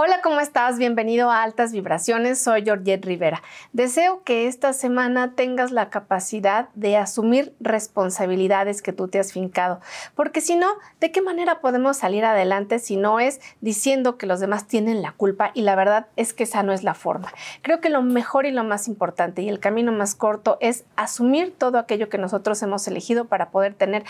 Hola, ¿cómo estás? Bienvenido a Altas Vibraciones. Soy Georgette Rivera. Deseo que esta semana tengas la capacidad de asumir responsabilidades que tú te has fincado, porque si no, ¿de qué manera podemos salir adelante si no es diciendo que los demás tienen la culpa? Y la verdad es que esa no es la forma. Creo que lo mejor y lo más importante y el camino más corto es asumir todo aquello que nosotros hemos elegido para poder tener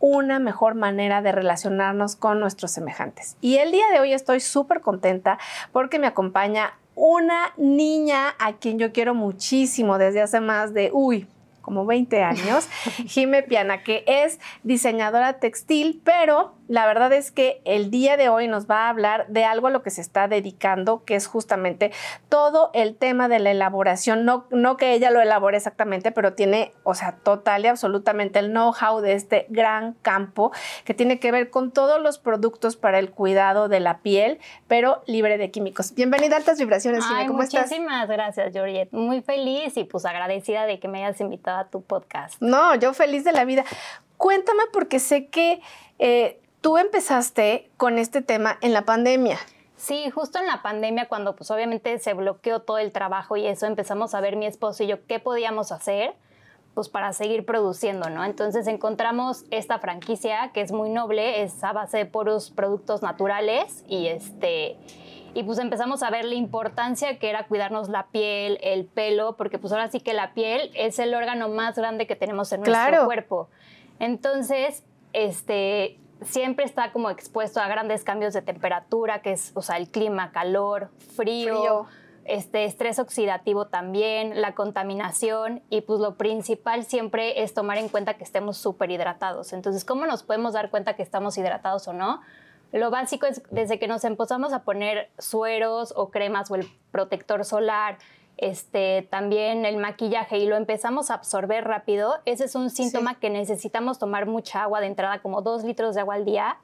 una mejor manera de relacionarnos con nuestros semejantes. Y el día de hoy estoy súper contenta porque me acompaña una niña a quien yo quiero muchísimo desde hace más de, uy, como 20 años, Jime Piana, que es diseñadora textil, pero la verdad es que el día de hoy nos va a hablar de algo a lo que se está dedicando, que es justamente todo el tema de la elaboración. No, no que ella lo elabore exactamente, pero tiene, o sea, total y absolutamente el know-how de este gran campo que tiene que ver con todos los productos para el cuidado de la piel, pero libre de químicos. Bienvenida a Altas Vibraciones, Jime. ¿Cómo estás? Muchísimas gracias, Georgette. Muy feliz y pues agradecida de que me hayas invitado a tu podcast. No, yo feliz de la vida. Cuéntame porque sé que... Eh, tú empezaste con este tema en la pandemia. Sí, justo en la pandemia, cuando pues obviamente se bloqueó todo el trabajo y eso, empezamos a ver mi esposo y yo qué podíamos hacer pues para seguir produciendo, ¿no? Entonces encontramos esta franquicia que es muy noble, es a base de puros productos naturales y este y pues empezamos a ver la importancia que era cuidarnos la piel, el pelo, porque pues ahora sí que la piel es el órgano más grande que tenemos en nuestro cuerpo. Entonces, este siempre está como expuesto a grandes cambios de temperatura, que es, o sea, el clima, calor, frío, Este, estrés oxidativo también, la contaminación y pues lo principal siempre es tomar en cuenta que estemos súper hidratados. Entonces, ¿cómo nos podemos dar cuenta que estamos hidratados o no? Lo básico es desde que nos empezamos a poner sueros o cremas o el protector solar, este, también el maquillaje y lo empezamos a absorber rápido, ese es un síntoma que necesitamos tomar mucha agua de entrada, como dos litros de agua al día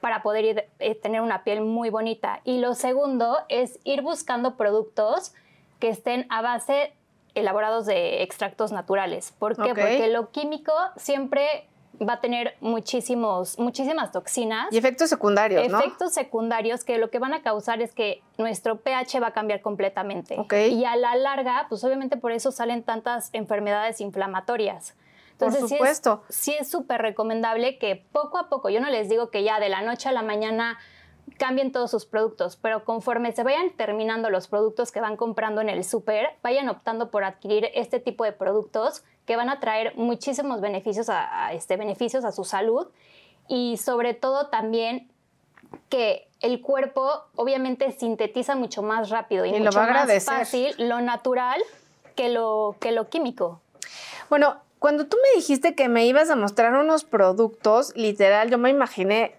para poder eh, tener una piel muy bonita. Y lo segundo es ir buscando productos que estén a base elaborados de extractos naturales. ¿Por qué? Porque lo químico siempre va a tener muchísimos, muchísimas toxinas. Y efectos secundarios, ¿no? Efectos secundarios que lo que van a causar es que nuestro pH va a cambiar completamente. Y a la larga, pues obviamente por eso salen tantas enfermedades inflamatorias. Entonces, por supuesto. Sí es súper recomendable que poco a poco, yo no les digo que ya de la noche a la mañana cambien todos sus productos, pero conforme se vayan terminando los productos que van comprando en el súper, vayan optando por adquirir este tipo de productos que van a traer muchísimos beneficios a, este, beneficios a su salud y sobre todo también que el cuerpo obviamente sintetiza mucho más rápido y, mucho más fácil lo natural que lo, que lo químico. Bueno, cuando tú me dijiste que me ibas a mostrar unos productos, literal, yo me imaginé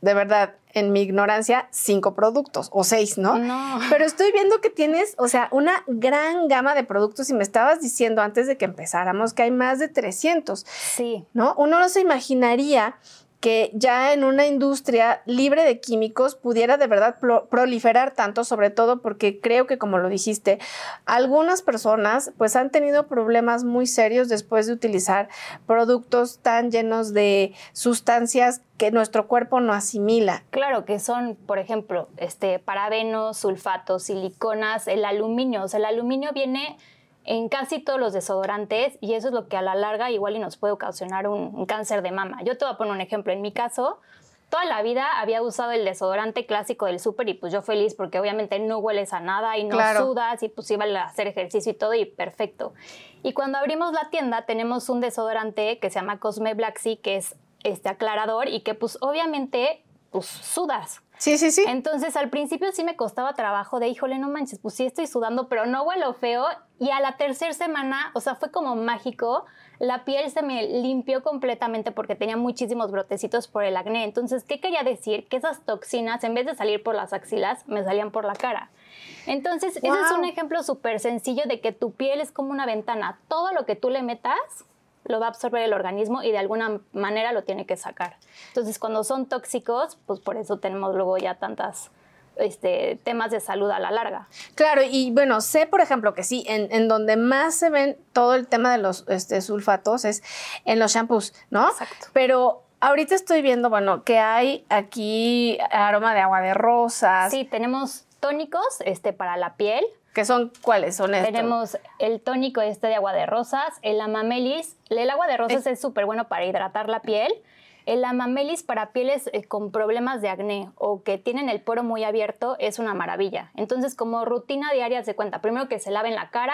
de verdad, en mi ignorancia, cinco productos o seis, ¿no? No. Pero estoy viendo que tienes, o sea, una gran gama de productos y me estabas diciendo antes de que empezáramos que hay más de 300. Sí. ¿No? Uno no se imaginaría que ya en una industria libre de químicos pudiera de verdad proliferar tanto, sobre todo porque creo que como lo dijiste, algunas personas pues han tenido problemas muy serios después de utilizar productos tan llenos de sustancias que nuestro cuerpo no asimila. Claro, que son, por ejemplo, este parabenos, sulfatos, siliconas, el aluminio, o sea, el aluminio viene en casi todos los desodorantes y eso es lo que a la larga igual y nos puede ocasionar un, cáncer de mama. Yo te voy a poner un ejemplo. En mi caso, toda la vida había usado el desodorante clásico del súper y pues yo feliz porque obviamente no hueles a nada y no sudas y pues iba a hacer ejercicio y todo y perfecto. Y cuando abrimos la tienda tenemos un desodorante que se llama Cosme Black Sea que es este aclarador y que pues obviamente pues sudas. Sí, sí, sí. Entonces al principio sí me costaba trabajo de, híjole, no manches, pues sí estoy sudando, pero no huelo feo. Y a la tercera semana, o sea, fue como mágico, la piel se me limpió completamente porque tenía muchísimos brotecitos por el acné. Entonces, ¿qué quería decir? Que esas toxinas, en vez de salir por las axilas, me salían por la cara. Entonces, ese es un ejemplo súper sencillo de que tu piel es como una ventana. Todo lo que tú le metas lo va a absorber el organismo y de alguna manera lo tiene que sacar. Entonces, cuando son tóxicos, pues por eso tenemos luego ya tantas este, temas de salud a la larga. Claro, y bueno, sé por ejemplo que sí, en, donde más se ven todo el tema de los este, sulfatos es en los shampoos, ¿no? Exacto. Pero ahorita estoy viendo, bueno, que hay aquí aroma de agua de rosas. Sí, tenemos tónicos este, para la piel. ¿Qué son cuáles son estos? Tenemos el tónico este de agua de rosas, el amamelis. El agua de rosas es súper bueno para hidratar la piel. El amamelis para pieles eh, con problemas de acné o que tienen el poro muy abierto es una maravilla. Entonces, como rutina diaria se cuenta, primero que se laven la cara,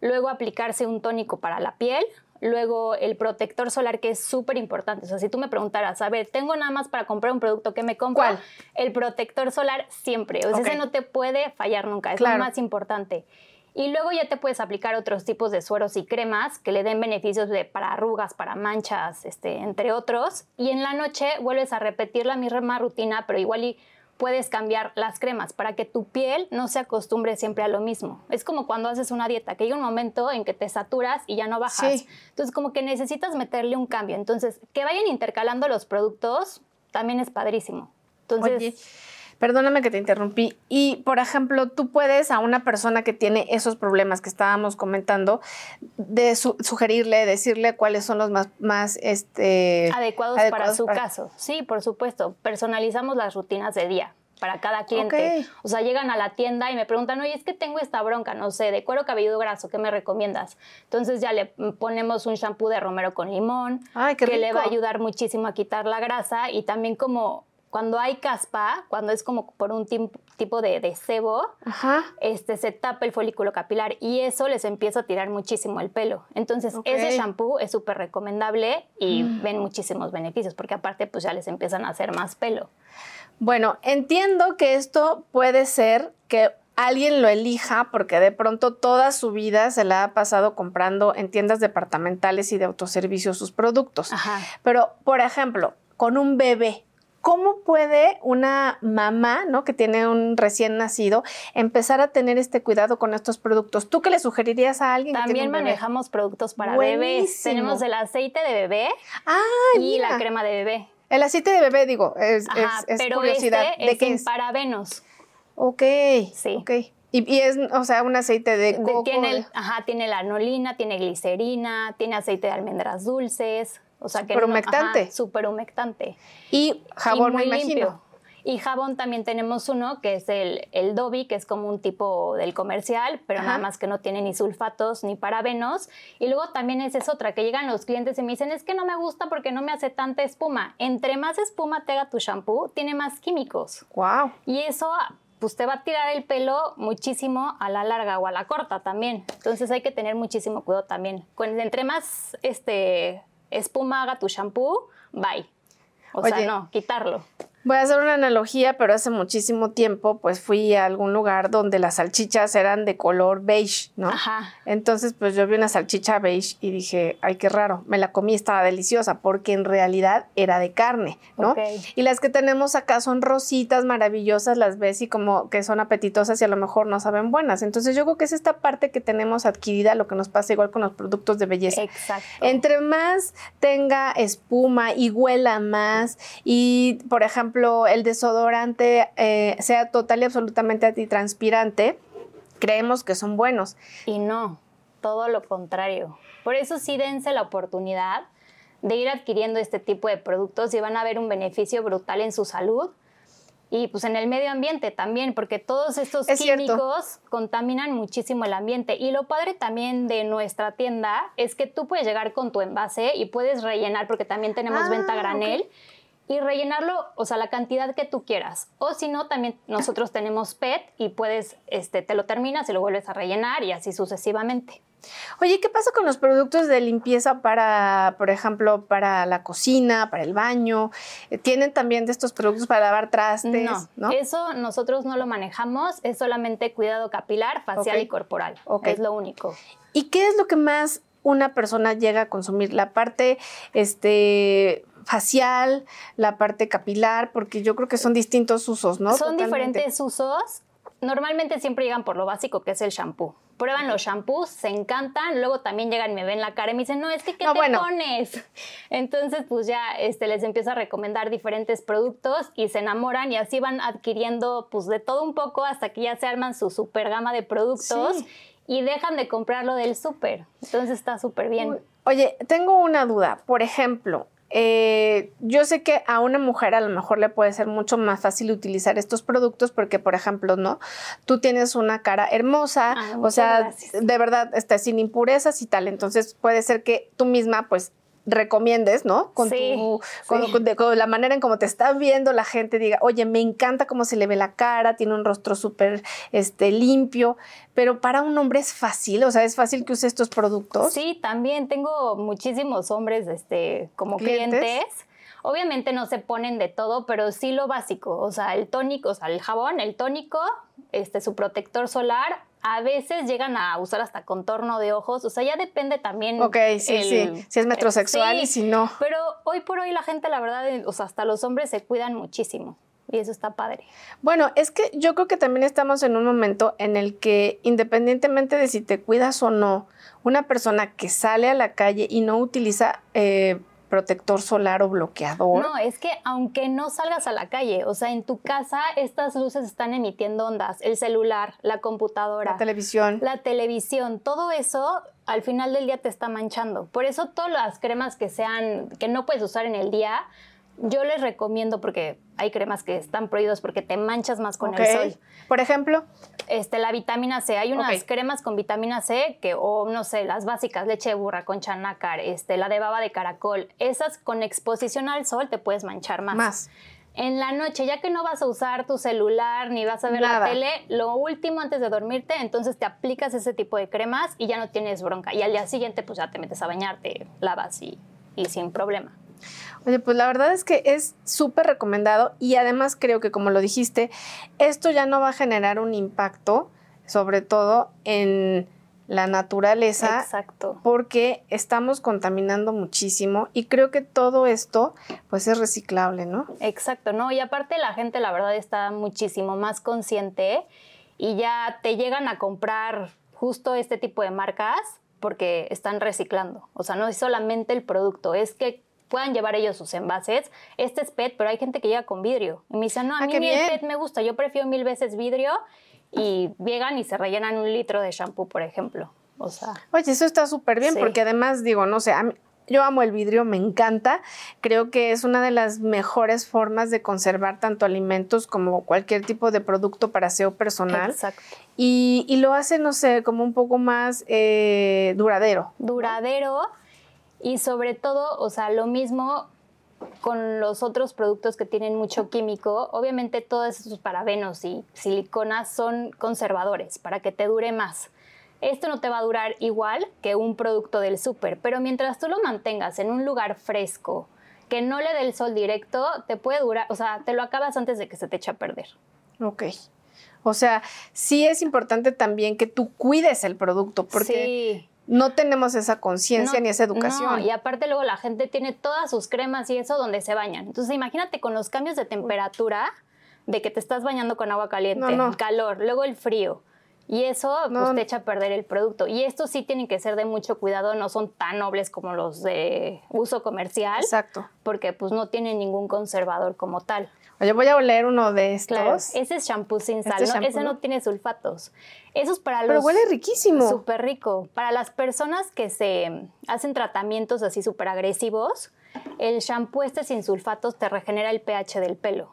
luego aplicarse un tónico para la piel, luego el protector solar que es súper importante. O sea, si tú me preguntaras, a ver, tengo nada más para comprar un producto que me compro, ¿Cuál? el protector solar siempre. O sea, ese no te puede fallar nunca, es Claro. lo más importante. Y luego ya te puedes aplicar otros tipos de sueros y cremas que le den beneficios de, para arrugas, para manchas, este, entre otros. Y en la noche vuelves a repetir la misma rutina, pero igual y puedes cambiar las cremas para que tu piel no se acostumbre siempre a lo mismo. Es como cuando haces una dieta, que llega un momento en que te saturas y ya no bajas. Sí. Entonces como que necesitas meterle un cambio. Entonces, que vayan intercalando los productos también es padrísimo. Entonces, Oye, perdóname que te interrumpí. Y, por ejemplo, tú puedes a una persona que tiene esos problemas que estábamos comentando, de su- sugerirle, decirle cuáles son los más, más este, adecuados, para su para- caso. Sí, por supuesto. Personalizamos las rutinas de día para cada cliente. O sea, llegan a la tienda y me preguntan, oye, es que tengo esta bronca, no sé, de cuero cabelludo graso, ¿qué me recomiendas? Entonces ya le ponemos un shampoo de romero con limón, Ay, que le va a ayudar muchísimo a quitar la grasa y también como cuando hay caspa, cuando es como por un tipo de, de sebo, Ajá. este, se tapa el folículo capilar y eso les empieza a tirar muchísimo el pelo. Entonces, ese shampoo es súper recomendable y ven muchísimos beneficios porque aparte pues ya les empiezan a hacer más pelo. Bueno, entiendo que esto puede ser que alguien lo elija porque de pronto toda su vida se la ha pasado comprando en tiendas departamentales y de autoservicio sus productos. Ajá. Pero, por ejemplo, con un bebé, ¿cómo puede una mamá, ¿no? que tiene un recién nacido, empezar a tener este cuidado con estos productos? ¿Tú qué le sugerirías a alguien que También tiene un bebé? manejamos productos para bebés. Tenemos el aceite de bebé Ah, y mira. la crema de bebé. El aceite de bebé, digo, es, Ajá, es- es pero curiosidad. este ¿De es qué es? parabenos. Ok. Sí. Ok. Y, y es, o sea, un aceite de coco. tiene, el- ajá, tiene la anolina, tiene glicerina, tiene aceite de almendras dulces. O sea que no- Superhumectante. ajá, superhumectante. y jabón, y muy me imagino. limpio. Y jabón también tenemos uno que es el, el Dobby, que es como un tipo del comercial, pero Ajá. nada más que no tiene ni sulfatos ni parabenos. Y luego también esa es otra, que llegan los clientes y me dicen, es que no me gusta porque no me hace tanta espuma. Entre más espuma te haga tu shampoo, tiene más químicos. Wow. Y eso pues te va a tirar el pelo muchísimo a la larga o a la corta también. Entonces hay que tener muchísimo cuidado también. Con, entre más este, espuma haga tu shampoo, bye. O Oye. sea, no, quitarlo. Voy a hacer una analogía, pero hace muchísimo tiempo, pues fui a algún lugar donde las salchichas eran de color beige, ¿no? Ajá. Entonces, pues yo vi una salchicha beige y dije, ay, qué raro. Me la comí, estaba deliciosa, porque en realidad era de carne, ¿no? Ok. Y las que tenemos acá son rositas maravillosas, las ves y como que son apetitosas y a lo mejor no saben buenas. Entonces, yo creo que es esta parte que tenemos adquirida, lo que nos pasa igual con los productos de belleza. Exacto. Entre más tenga espuma y huela más y, por ejemplo, el desodorante eh, sea total y absolutamente antitranspirante, creemos que son buenos. Y no, todo lo contrario. Por eso sí dense la oportunidad de ir adquiriendo este tipo de productos y van a ver un beneficio brutal en su salud y pues en el medio ambiente también, porque todos estos Es cierto. químicos contaminan muchísimo el ambiente. Y lo padre también de nuestra tienda es que tú puedes llegar con tu envase y puedes rellenar, porque también tenemos Ah, venta a ok. Y rellenarlo, o sea, la cantidad que tú quieras. O si no, también nosotros tenemos PET y puedes, este, te lo terminas y lo vuelves a rellenar y así sucesivamente. Oye, ¿qué pasa con los productos de limpieza para, por ejemplo, para la cocina, para el baño? Eh, ¿Tienen también de estos productos para lavar trastes? No, ¿no? eso nosotros no lo manejamos, es solamente cuidado capilar, facial y corporal. Es lo único. ¿Y qué es lo que más una persona llega a consumir? La parte este, facial, la parte capilar, porque yo creo que son distintos usos, ¿no? Son Totalmente. diferentes usos. Normalmente siempre llegan por lo básico que es el shampoo. Prueban los shampoos, se encantan, luego también llegan y me ven la cara y me dicen, no, es que ¿qué No, te bueno. pones? Entonces, pues ya este, les empiezo a recomendar diferentes productos y se enamoran y así van adquiriendo pues de todo un poco hasta que ya se arman su super gama de productos Sí. y dejan de comprarlo del súper. Entonces está súper bien. Oye, tengo una duda. Por ejemplo, eh, yo sé que a una mujer a lo mejor le puede ser mucho más fácil utilizar estos productos porque, por ejemplo, ¿no? Tú tienes una cara hermosa, Ah, o sea, gracias. de verdad, está sin impurezas y tal. Entonces puede ser que tú misma, pues, recomiendes, ¿no? Con, Sí, tu, con, sí. con- de- con la manera en cómo te está viendo la gente, diga, oye, me encanta cómo se le ve la cara, tiene un rostro súper este, limpio, pero para un hombre es fácil, o sea, es fácil que use estos productos. Sí, también tengo muchísimos hombres este, como ¿Clientes? clientes. Obviamente no se ponen de todo, pero sí lo básico. O sea, el tónico, o sea, el jabón, el tónico, este, su protector solar. A veces llegan a usar hasta contorno de ojos. O sea, ya depende también. Ok, sí, el- sí, si es metrosexual sí, y si no. Pero hoy por hoy la gente, la verdad, o sea, hasta los hombres se cuidan muchísimo. Y eso está padre. Bueno, es que yo creo que también estamos en un momento en el que independientemente de si te cuidas o no, una persona que sale a la calle y no utiliza eh, protector solar o bloqueador, No, es que aunque no salgas a la calle, o sea, en tu casa estas luces están emitiendo ondas, el celular, la computadora, la televisión. la televisión, todo eso al final del día te está manchando. Por eso todas las cremas que sean que no puedes usar en el día, yo les recomiendo porque hay cremas que están prohibidas porque te manchas más con el sol. Por ejemplo, Este, la vitamina C, hay unas cremas con vitamina C que, o no sé, las básicas, leche de burra, concha nácar, este, la de baba de caracol, esas con exposición al sol te puedes manchar más. más. En la noche, ya que no vas a usar tu celular ni vas a ver Nada. la tele, lo último antes de dormirte, entonces te aplicas ese tipo de cremas y ya no tienes bronca. Y al día siguiente, pues ya te metes a bañar, te lavas y, y sin problema. Oye, pues la verdad es que es súper recomendado y además creo que como lo dijiste, esto ya no va a generar un impacto, sobre todo en la naturaleza, Exacto. porque estamos contaminando muchísimo y creo que todo esto pues es reciclable, ¿no? Exacto, ¿no? Y aparte la gente, la verdad, está muchísimo más consciente y ya te llegan a comprar justo este tipo de marcas porque están reciclando. O sea, no es solamente el producto, es que puedan llevar ellos sus envases. Este es PET, pero hay gente que llega con vidrio. Y me dicen, no, a Ah, mí ni el PET me gusta, yo prefiero mil veces vidrio. Y llegan y se rellenan un litro de shampoo, por ejemplo. O sea, Oye, eso está súper bien Sí. porque además digo, no sé, a mí- yo amo el vidrio, me encanta, creo que es una de las mejores formas de conservar tanto alimentos como cualquier tipo de producto para aseo personal exacto. y, y lo hace, no sé, como un poco más eh, duradero. duradero y sobre todo, o sea, lo mismo con los otros productos que tienen mucho químico. Obviamente todos esos parabenos y siliconas son conservadores para que te dure más. Esto no te va a durar igual que un producto del súper, pero mientras tú lo mantengas en un lugar fresco, que no le dé el sol directo, te puede durar, o sea, te lo acabas antes de que se te eche a perder. Ok. O sea, sí es importante también que tú cuides el producto porque sí. No tenemos esa conciencia No, ni esa educación. No, y aparte luego la gente tiene todas sus cremas y eso donde se bañan. Entonces imagínate con los cambios de temperatura, de que te estás bañando con agua caliente, No, calor, luego el frío. Y eso pues te echa a perder el producto. Y estos sí tienen que ser de mucho cuidado, no son tan nobles como los de uso comercial, Exacto. porque pues no tienen ningún conservador como tal. Oye, voy a oler uno de estos. Claro, ese es shampoo sin sal, Este ¿no? shampoo, ese ¿no? no tiene sulfatos. Eso es para los... Pero huele riquísimo. Súper rico. Para las personas que se hacen tratamientos así súper agresivos, el shampoo este sin sulfatos te regenera el pH del pelo.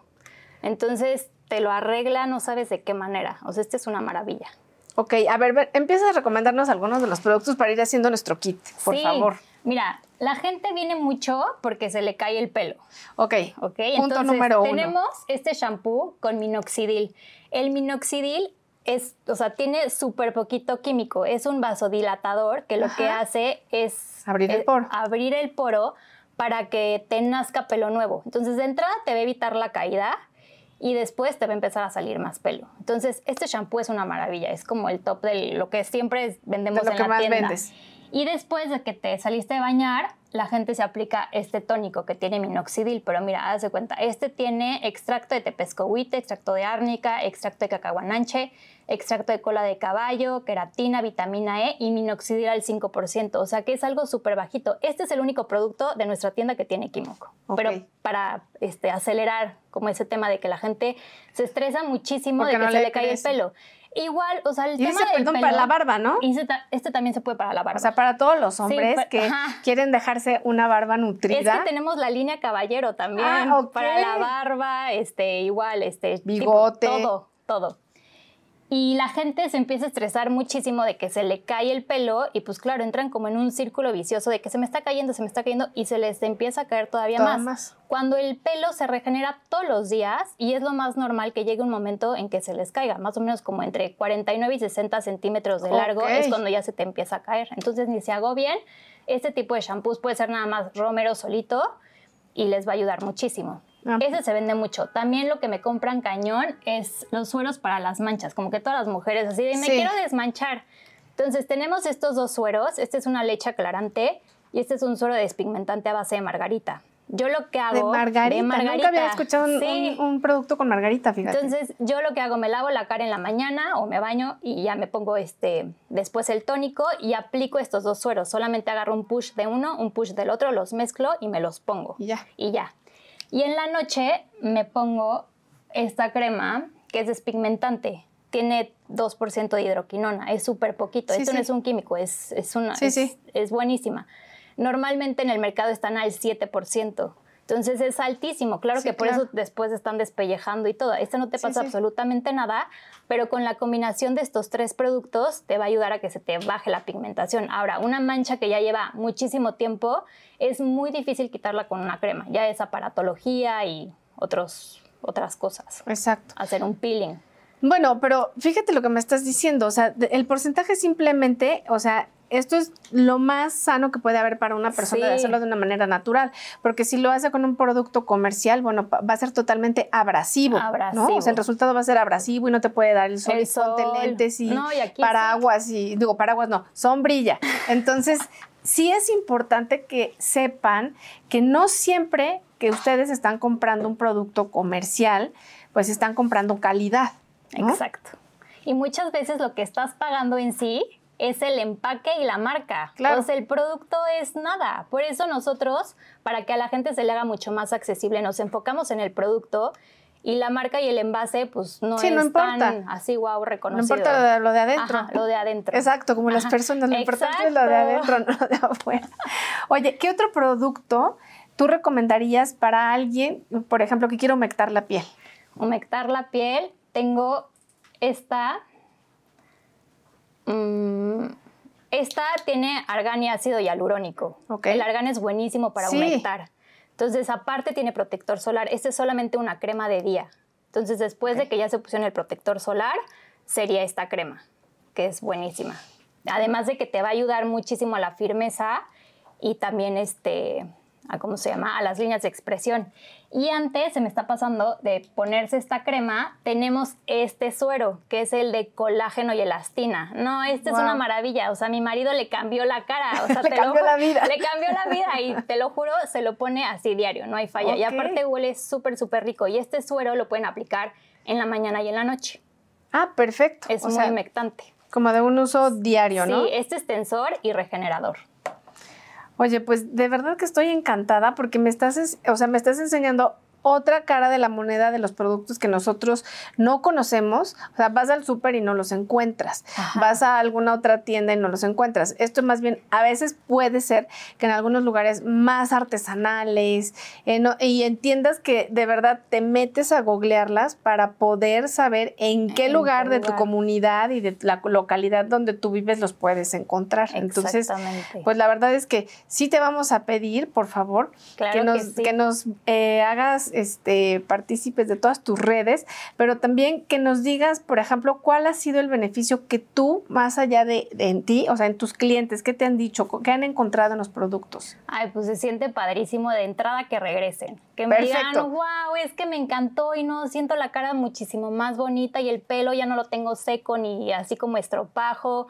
Entonces te lo arregla, no sabes de qué manera. O sea, este es una maravilla. Ok, a ver, ver, empieza a recomendarnos algunos de los productos para ir haciendo nuestro kit, por Sí. favor. Mira, la gente viene mucho porque se le cae el pelo. Ok, ¿ok? punto Entonces, número uno. tenemos este shampoo con minoxidil. El minoxidil es, o sea, tiene súper poquito químico. Es un vasodilatador que lo que hace es Abrir el eh, poro. abrir el poro para que te nazca pelo nuevo. Entonces, de entrada te va a evitar la caída y después te va a empezar a salir más pelo. Entonces, este shampoo es una maravilla. Es como el top de lo que siempre vendemos De lo en que la más tienda. vendes. Y después de que te saliste de bañar, la gente se aplica este tónico que tiene minoxidil. Pero mira, haz de cuenta, este tiene extracto de tepescohuite, extracto de árnica, extracto de cacahuananche, extracto de cola de caballo, queratina, vitamina E y minoxidil al 5%. O sea que es algo súper bajito. Este es el único producto de nuestra tienda que tiene químico. Pero para este, acelerar como ese tema de que la gente se estresa muchísimo Porque de que no se le le cae el pelo. Igual, o sea, el y tema ese, del perdón, pelo, para la barba, ¿no? y este, ta- este también se puede para la barba. O sea, para todos los hombres que ajá. quieren dejarse una barba es nutrida. que tenemos la línea caballero también Ah, ok. para la barba, este, igual, este, tipo, Bigote. todo, todo. Y la gente se empieza a estresar muchísimo de que se le cae el pelo y pues claro, entran como en un círculo vicioso de que se me está cayendo, se me está cayendo y se les empieza a caer todavía más. más. Cuando el pelo se regenera todos los días y es lo más normal que llegue un momento en que se les caiga, más o menos como entre 49 y 60 centímetros de largo es cuando ya se te empieza a caer. Entonces ni se bien Este tipo de shampoos puede ser nada más romero solito y les va a ayudar muchísimo. Ah. Ese se vende mucho. También lo que me compran cañón es los sueros para las manchas, como que todas las mujeres así de me Sí. quiero desmanchar. Entonces tenemos estos dos sueros, este es una leche aclarante y este es un suero despigmentante a base de margarita. Yo lo que hago de margarita. de margarita. Nunca había escuchado un, Sí. un- un producto con margarita, fíjate. Entonces, yo lo que hago, me lavo la cara en la mañana o me baño y ya me pongo este, después el tónico y aplico estos dos sueros. Solamente agarro un push de uno, un push del otro, los mezclo y me los pongo. Y ya. Y ya. Y en la noche me pongo esta crema que es despigmentante. Tiene 2% de hidroquinona, es súper poquito. Sí, Esto no es un químico, es, es una, Sí, es, sí. es buenísima. Normalmente en el mercado están al 7%. Entonces es altísimo. Claro Sí, que por claro. eso después están despellejando y todo. Este no te pasa sí. absolutamente nada, pero con la combinación de estos tres productos te va a ayudar a que se te baje la pigmentación. Ahora, una mancha que ya lleva muchísimo tiempo es muy difícil quitarla con una crema. Ya es aparatología y otros, otras cosas. Exacto. Hacer un peeling. Bueno, pero fíjate lo que me estás diciendo, o sea, el porcentaje simplemente, o sea, esto es lo más sano que puede haber para una persona de hacerlo de una manera natural, porque si lo hace con un producto comercial, bueno, va a ser totalmente abrasivo, ¿no? Abrasivo. O sea, el resultado va a ser abrasivo y no te puede dar el sol, El ponte sol. lentes y, No, y sí. paraguas y, digo, paraguas no, sombrilla. Entonces, sí es importante que sepan que no siempre que ustedes están comprando un producto comercial, pues están comprando calidad. ¿no? Exacto. Y muchas veces lo que estás pagando en sí es el empaque y la marca. Claro. El producto es nada. Por eso nosotros, para que a la gente se le haga mucho más accesible, nos enfocamos en el producto y la marca y el envase, pues no Sí, es no importa. tan así, wow, No reconocido. importa lo de, adentro. Ajá, lo de adentro. Exacto, como las personas, lo importante es lo de Exacto. adentro, no lo de afuera. Oye, ¿qué otro producto tú recomendarías para alguien, por ejemplo, que quiere humectar la piel? humectar la piel, tengo esta. Mm, esta tiene argán y ácido hialurónico. Ok. El argán es buenísimo para Sí. humectar. Entonces, aparte tiene protector solar. Este es solamente una crema de día. Entonces, después de que ya se pusieron el protector solar, sería esta crema, que es buenísima. Además de que te va a ayudar muchísimo a la firmeza y también este, a cómo se llama, a las líneas de expresión. Y antes se me está pasando de ponerse esta crema, tenemos este suero, que es el de colágeno y elastina. No, este es una maravilla. O sea, mi marido le cambió la cara. O sea, Le te cambió la vida. Le cambió la vida y te lo juro, se lo pone así diario, no hay falla. Y aparte huele súper, súper rico. Y este suero lo pueden aplicar en la mañana y en la noche. Ah, perfecto. Es o muy sea, humectante. como de un uso diario, ¿no? Sí, este es tensor y regenerador. Oye, pues de verdad que estoy encantada porque me estás, es- o sea, me estás enseñando otra cara de la moneda de los productos que nosotros no conocemos. O sea, vas al súper y no los encuentras. Ajá. Vas a alguna otra tienda y no los encuentras. Esto más bien, a veces puede ser que en algunos lugares más artesanales eh, no- y en tiendas que de verdad te metes a googlearlas para poder saber en qué En lugar qué de tu comunidad y de la localidad donde tú vives los puedes encontrar. Entonces, pues la verdad es que sí te vamos a pedir, por favor, Claro que que nos, sí. que nos eh, hagas este, partícipes de todas tus redes, pero también que nos digas, por ejemplo, cuál ha sido el beneficio que tú, más allá de, de en ti, o sea, en tus clientes, ¿qué te han dicho? ¿Qué han encontrado en los productos? Ay, pues se siente padrísimo de entrada que regresen. Que me Perfecto. digan, wow, es que me encantó y no siento la cara muchísimo más bonita y el pelo ya no lo tengo seco ni así como estropajo.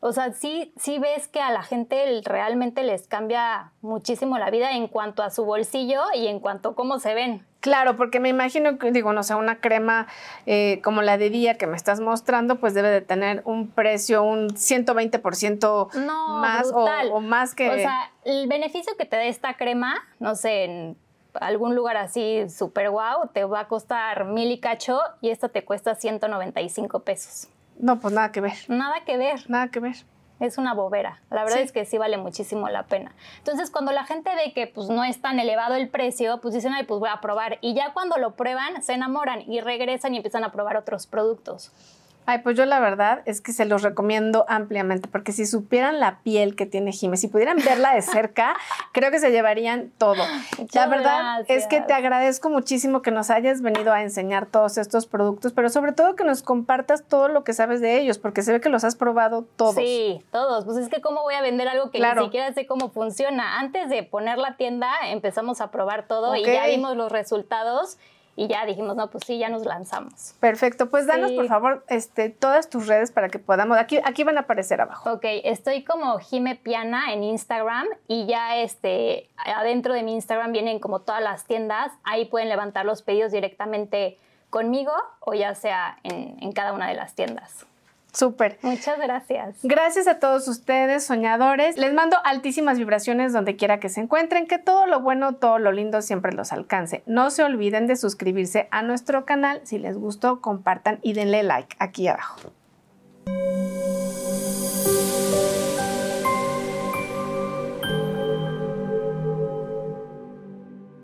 O sea, sí, sí ves que a la gente realmente les cambia muchísimo la vida en cuanto a su bolsillo y en cuanto a cómo se ven. Claro, porque me imagino que, digo, no sé, una crema eh, como la de día que me estás mostrando, pues debe de tener un precio, un 120% No, más o, más que... O sea, el beneficio que te da esta crema, no sé, en algún lugar así súper guau, te va a costar mil y cacho y esta te cuesta 195 pesos. No, pues nada que ver. Nada que ver. Nada que ver. Es una bobera. La verdad es que sí vale muchísimo la pena. Entonces, cuando la gente ve que pues no es tan elevado el precio, pues dicen, ay, pues voy a probar. Y ya cuando lo prueban, se enamoran y regresan y empiezan a probar otros productos. Ay, pues yo la verdad es que se los recomiendo ampliamente, porque si supieran la piel que tiene Jime, si pudieran verla de cerca, creo que se llevarían todo. la verdad es que te agradezco muchísimo que nos hayas venido a enseñar todos estos productos, pero sobre todo que nos compartas todo lo que sabes de ellos, porque se ve que los has probado todos. Sí, todos. Pues es que cómo voy a vender algo que ni siquiera sé cómo funciona. Antes de poner la tienda, empezamos a probar todo y ya vimos los resultados y ya dijimos, no, pues sí, ya nos lanzamos. Perfecto, pues danos por favor este, todas tus redes para que podamos, aquí, aquí van a aparecer abajo. Ok, estoy como Jime Piana en Instagram y ya este, adentro de mi Instagram vienen como todas las tiendas, ahí pueden levantar los pedidos directamente conmigo o ya sea en, en cada una de las tiendas. Súper. Muchas gracias. Gracias a todos ustedes, soñadores. Les mando altísimas vibraciones donde quiera que se encuentren, que todo lo bueno, todo lo lindo siempre los alcance. No se olviden de suscribirse a nuestro canal. Si les gustó, compartan y denle like aquí abajo.